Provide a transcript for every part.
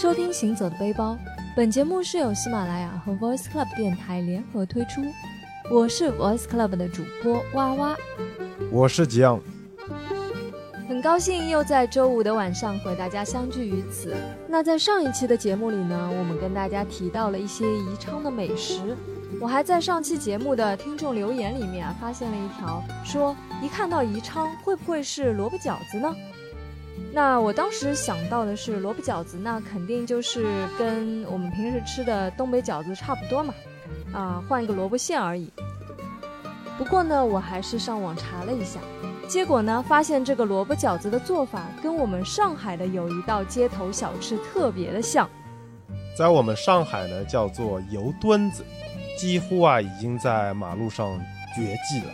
收听《行走的背包》，本节目是由喜马拉雅和 Voice Club 电台联合推出。我是 Voice Club 的主播哇哇，我是吉昂。很高兴又在周五的晚上和大家相聚于此。那在上一期的节目里呢，我们跟大家提到了一些宜昌的美食。我还在上期节目的听众留言里面啊，发现了一条，说一看到宜昌，会不会是萝卜饺子呢？那我当时想到的是萝卜饺子，那肯定就是跟我们平时吃的东北饺子差不多嘛，啊，换一个萝卜馅而已。不过呢，我还是上网查了一下，结果呢，发现这个萝卜饺子的做法跟我们上海的有一道街头小吃特别的像，在我们上海呢叫做油墩子，几乎啊已经在马路上绝迹了。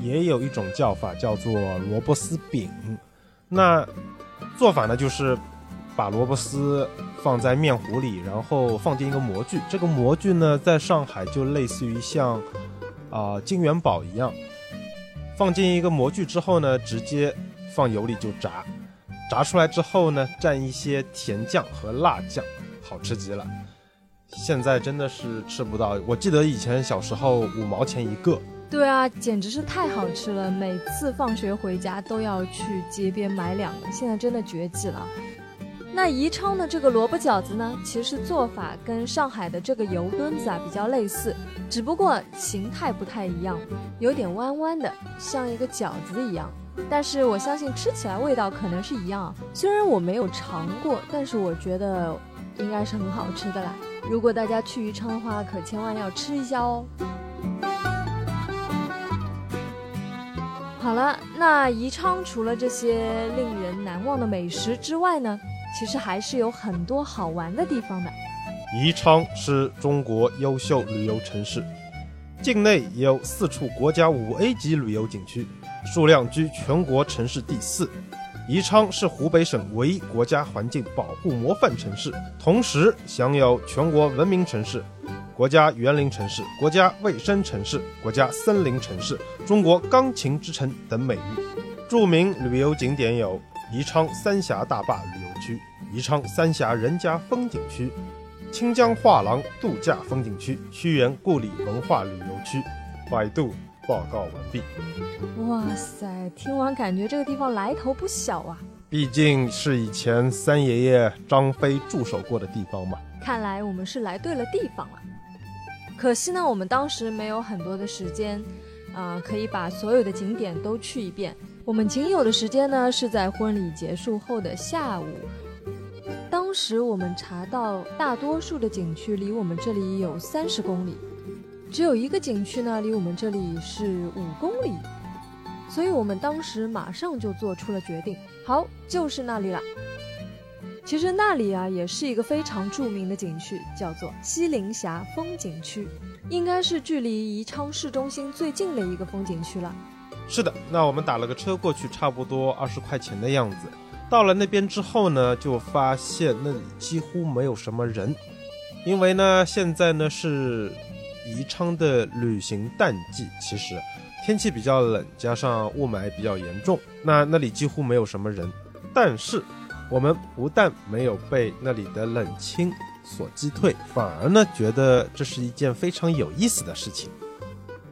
也有一种叫法叫做萝卜丝饼。那做法呢，就是把萝卜丝放在面糊里，然后放进一个模具。这个模具呢，在上海就类似于像啊金元宝一样，放进一个模具之后呢，直接放油里就炸。炸出来之后呢，蘸一些甜酱和辣酱，好吃极了。现在真的是吃不到，我记得以前小时候五毛钱一个。对啊，简直是太好吃了！每次放学回家都要去街边买两个，现在真的绝迹了。那宜昌的这个萝卜饺子呢，其实做法跟上海的这个油墩子啊比较类似，只不过形态不太一样，有点弯弯的，像一个饺子一样。但是我相信吃起来味道可能是一样，虽然我没有尝过，但是我觉得应该是很好吃的啦。如果大家去宜昌的话，可千万要吃一下哦。好了，那宜昌除了这些令人难忘的美食之外呢，其实还是有很多好玩的地方的。宜昌是中国优秀旅游城市，境内有四处国家五 A 级旅游景区，数量居全国城市第四。宜昌是湖北省唯一国家环境保护模范城市，同时享有全国文明城市。国家园林城市、国家卫生城市、国家森林城市、中国钢琴之城等美誉。著名旅游景点有宜昌三峡大坝旅游区、宜昌三峡人家风景区、清江画廊度假风景区、屈原故里文化旅游区。百度报告完毕。哇塞，听完感觉这个地方来头不小啊！毕竟是以前三爷爷张飞驻守过的地方嘛。看来我们是来对了地方了。可惜呢，我们当时没有很多的时间，啊，可以把所有的景点都去一遍。我们仅有的时间呢，是在婚礼结束后的下午。当时我们查到，大多数的景区离我们这里有三十公里，只有一个景区呢，离我们这里是五公里。所以我们当时马上就做出了决定，好，就是那里了。其实那里啊也是一个非常著名的景区，叫做西陵峡风景区，应该是距离宜昌市中心最近的一个风景区了。是的，那我们打了个车过去，差不多二十块钱的样子。到了那边之后呢，就发现那里几乎没有什么人，因为呢现在呢是宜昌的旅行淡季，其实天气比较冷，加上雾霾比较严重，那那里几乎没有什么人，但是。我们不但没有被那里的冷清所击退，反而呢觉得这是一件非常有意思的事情。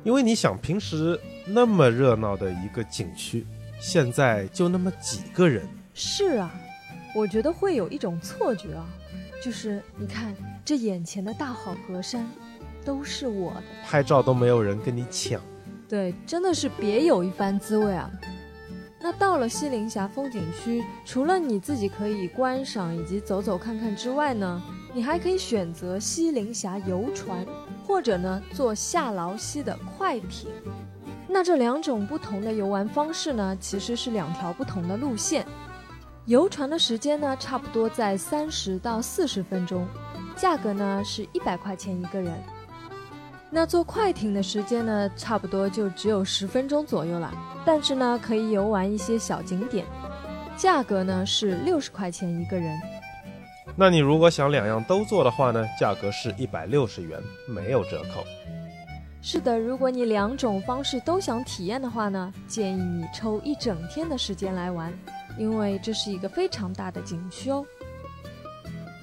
因为你想，平时那么热闹的一个景区，现在就那么几个人。是啊，我觉得会有一种错觉啊，就是你看这眼前的大好河山，都是我的，拍照都没有人跟你抢。对，真的是别有一番滋味啊。那到了西陵峡风景区，除了你自己可以观赏以及走走看看之外呢，你还可以选择西陵峡游船，或者呢坐下劳溪的快艇。那这两种不同的游玩方式呢，其实是两条不同的路线。游船的时间呢，差不多在三十到四十分钟，价格呢是一百块钱一个人。那坐快艇的时间呢，差不多就只有十分钟左右了。但是呢，可以游玩一些小景点，价格呢是六十块钱一个人。那你如果想两样都做的话呢，价格是一百六十元，没有折扣。是的，如果你两种方式都想体验的话呢，建议你抽一整天的时间来玩，因为这是一个非常大的景区哦。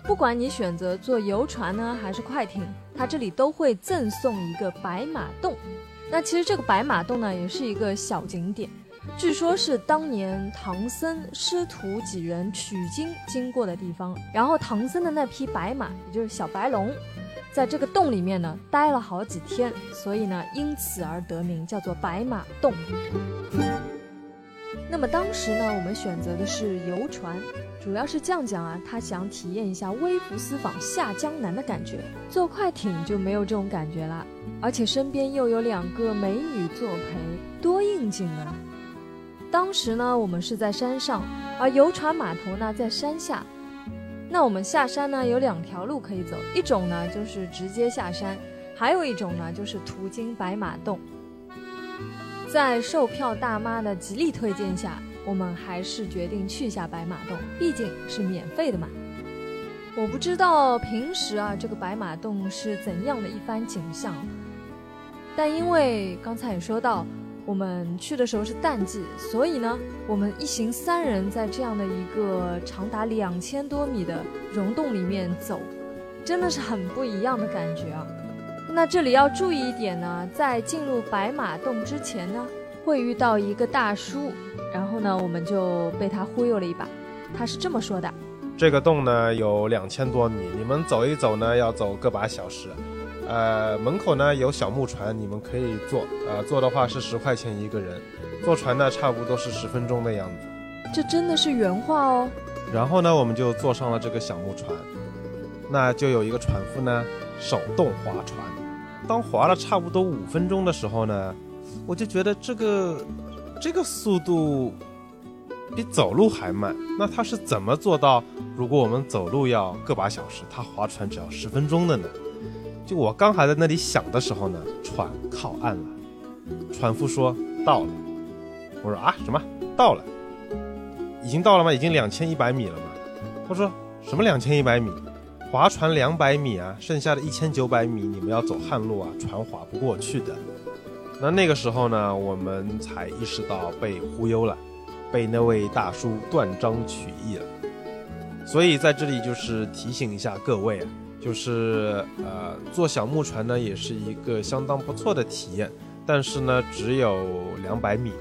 不管你选择坐游船呢，还是快艇，它这里都会赠送一个白马洞。那其实这个白马洞呢，也是一个小景点，据说是当年唐僧师徒几人取经经过的地方。然后唐僧的那匹白马，也就是小白龙，在这个洞里面呢待了好几天，所以呢因此而得名，叫做白马洞。那么当时呢，我们选择的是游船，主要是酱酱啊，他想体验一下微服私访下江南的感觉。坐快艇就没有这种感觉啦，而且身边又有两个美女作陪，多应景啊！当时呢，我们是在山上，而游船码头呢在山下。那我们下山呢有两条路可以走，一种呢就是直接下山，还有一种呢就是途经白马洞。在售票大妈的极力推荐下，我们还是决定去下白马洞，毕竟是免费的嘛。我不知道平时啊这个白马洞是怎样的一番景象，但因为刚才也说到，我们去的时候是淡季，所以呢，我们一行三人在这样的一个长达两千多米的溶洞里面走，真的是很不一样的感觉啊。那这里要注意一点呢，在进入白马洞之前呢，会遇到一个大叔，然后呢，我们就被他忽悠了一把。他是这么说的：这个洞呢有两千多米，你们走一走呢要走个把小时。呃，门口呢有小木船，你们可以坐。呃，坐的话是十块钱一个人，坐船呢差不多是十分钟的样子。这真的是原话哦。然后呢，我们就坐上了这个小木船，那就有一个船夫呢手动划船。当划了差不多五分钟的时候呢，我就觉得这个这个速度比走路还慢。那他是怎么做到？如果我们走路要个把小时，他划船只要十分钟的呢？就我刚还在那里想的时候呢，船靠岸了。船夫说到了。我说啊，什么到了？已经到了吗？已经两千一百米了吗？他说什么两千一百米？划船两百米啊，剩下的一千九百米你们要走旱路啊，船划不过去的。那那个时候呢，我们才意识到被忽悠了，被那位大叔断章取义了。所以在这里就是提醒一下各位啊，就是呃，坐小木船呢也是一个相当不错的体验，但是呢只有两百米，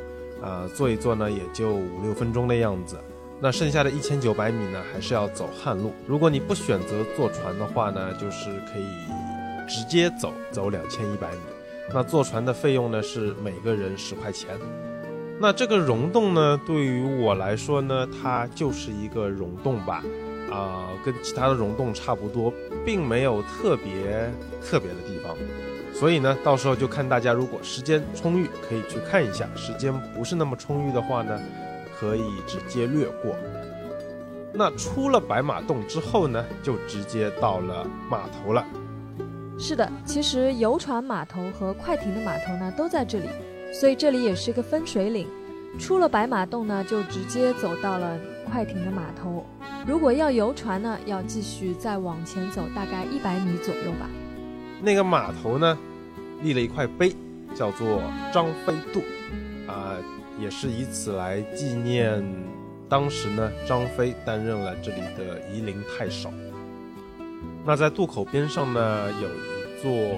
啊，坐一坐呢也就五六分钟的样子。那剩下的一千九百米呢，还是要走旱路。如果你不选择坐船的话呢，就是可以直接走，走两千一百米。那坐船的费用呢是每个人十块钱。那这个溶洞呢，对于我来说呢，它就是一个溶洞吧，啊，跟其他的溶洞差不多，并没有特别特别的地方。所以呢，到时候就看大家如果时间充裕，可以去看一下；时间不是那么充裕的话呢。可以直接略过。那出了白马洞之后呢，就直接到了码头了。是的，其实游船码头和快艇的码头呢都在这里，所以这里也是一个分水岭。出了白马洞呢，就直接走到了快艇的码头。如果要游船呢，要继续再往前走大概一百米左右吧。那个码头呢，立了一块碑，叫做张飞渡，啊。也是以此来纪念，当时呢，张飞担任了这里的夷陵太守。那在渡口边上呢，有一座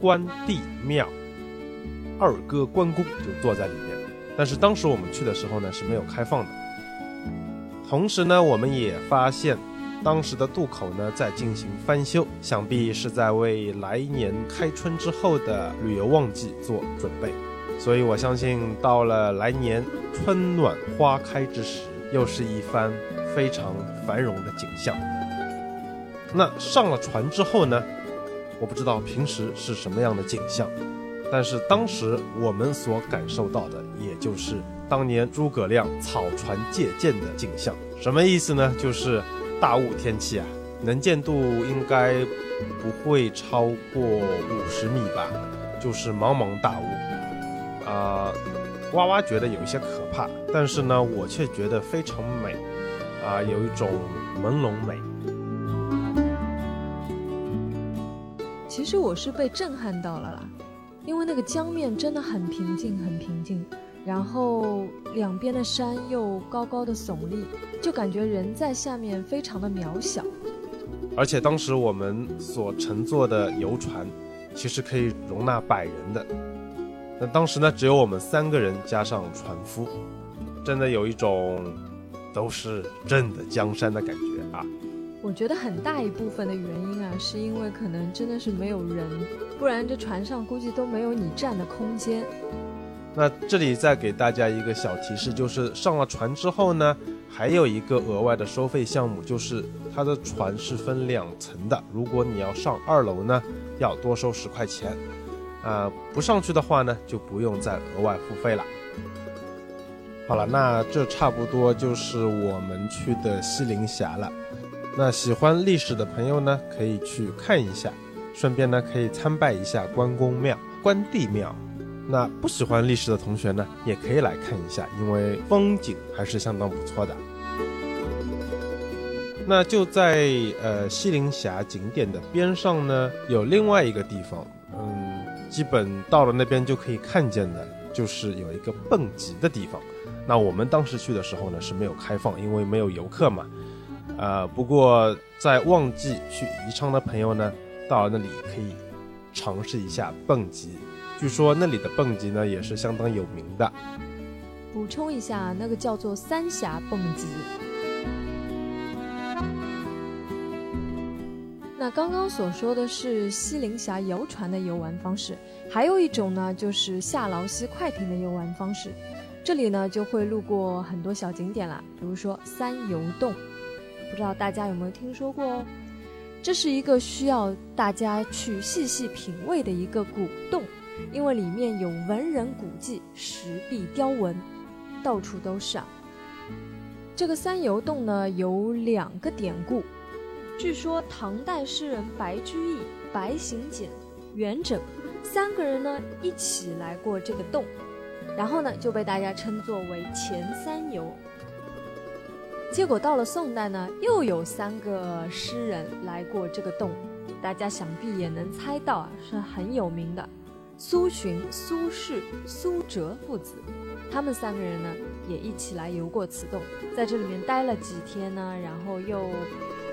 关帝庙，二哥关公就坐在里面。但是当时我们去的时候呢，是没有开放的。同时呢，我们也发现，当时的渡口呢在进行翻修，想必是在为来年开春之后的旅游旺季做准备。所以我相信，到了来年春暖花开之时，又是一番非常繁荣的景象。那上了船之后呢？我不知道平时是什么样的景象，但是当时我们所感受到的，也就是当年诸葛亮草船借箭的景象。什么意思呢？就是大雾天气啊，能见度应该不会超过五十米吧，就是茫茫大雾。啊，哇哇觉得有一些可怕，但是呢，我却觉得非常美，啊，有一种朦胧美。其实我是被震撼到了啦，因为那个江面真的很平静，很平静，然后两边的山又高高的耸立，就感觉人在下面非常的渺小。而且当时我们所乘坐的游船，其实可以容纳百人的。那当时呢，只有我们三个人加上船夫，真的有一种都是朕的江山的感觉啊。我觉得很大一部分的原因啊，是因为可能真的是没有人，不然这船上估计都没有你站的空间。那这里再给大家一个小提示，就是上了船之后呢，还有一个额外的收费项目，就是它的船是分两层的。如果你要上二楼呢，要多收十块钱，啊，不上去的话呢，就不用再额外付费了。好了，那这差不多就是我们去的西陵峡了。那喜欢历史的朋友呢，可以去看一下，顺便呢可以参拜一下关公庙、关帝庙。那不喜欢历史的同学呢，也可以来看一下，因为风景还是相当不错的。那就在呃西陵峡景点的边上呢，有另外一个地方，基本到了那边就可以看见的，就是有一个蹦极的地方。那我们当时去的时候呢是没有开放，因为没有游客嘛。呃，不过在旺季去宜昌的朋友呢，到了那里可以尝试一下蹦极。据说那里的蹦极呢也是相当有名的。补充一下，那个叫做三峡蹦极。那刚刚所说的是西陵峡游船的游玩方式，还有一种呢就是下劳溪快艇的游玩方式。这里呢就会路过很多小景点了，比如说三游洞，不知道大家有没有听说过哦？这是一个需要大家去细细品味的一个古洞。因为里面有文人古迹、石壁雕纹，到处都是啊。这个三游洞呢有两个典故，据说唐代诗人白居易、白行简、元稹三个人呢一起来过这个洞，然后呢就被大家称作为前三游。结果到了宋代呢，又有三个诗人来过这个洞，大家想必也能猜到啊，是很有名的。苏洵、苏轼、苏辙父子，他们三个人呢也一起来游过此洞，在这里面待了几天呢，然后又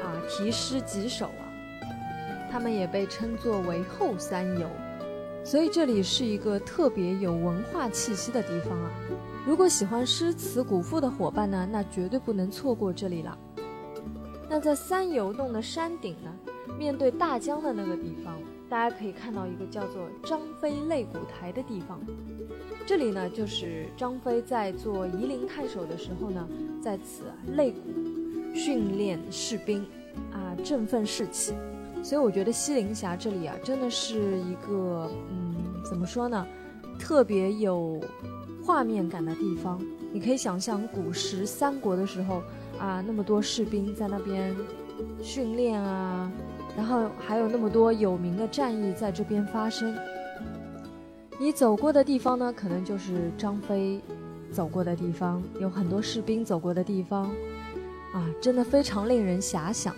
啊题诗几首啊，他们也被称作为后三游，所以这里是一个特别有文化气息的地方啊。如果喜欢诗词古赋的伙伴呢，那绝对不能错过这里了。那在三游洞的山顶呢，面对大江的那个地方。大家可以看到一个叫做张飞擂鼓台的地方，这里呢就是张飞在做夷陵太守的时候呢，在此擂鼓训练士兵，啊振奋士气。所以我觉得西陵峡这里啊，真的是一个嗯怎么说呢，特别有画面感的地方。你可以想象古时三国的时候啊，那么多士兵在那边训练啊。然后还有那么多有名的战役在这边发生，你走过的地方呢，可能就是张飞走过的地方，有很多士兵走过的地方，啊，真的非常令人遐想。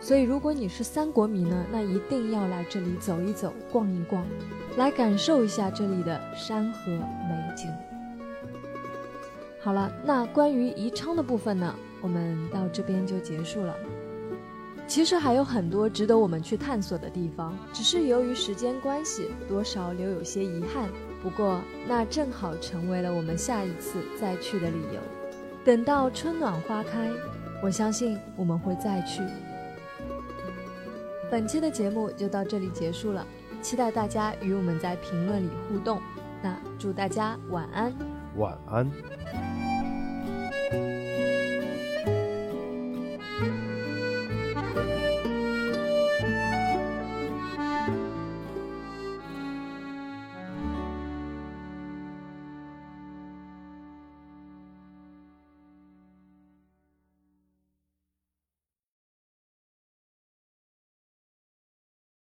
所以，如果你是三国迷呢，那一定要来这里走一走、逛一逛，来感受一下这里的山河美景。好了，那关于宜昌的部分呢，我们到这边就结束了。其实还有很多值得我们去探索的地方，只是由于时间关系，多少留有些遗憾。不过，那正好成为了我们下一次再去的理由。等到春暖花开，我相信我们会再去。本期的节目就到这里结束了，期待大家与我们在评论里互动。那祝大家晚安，晚安。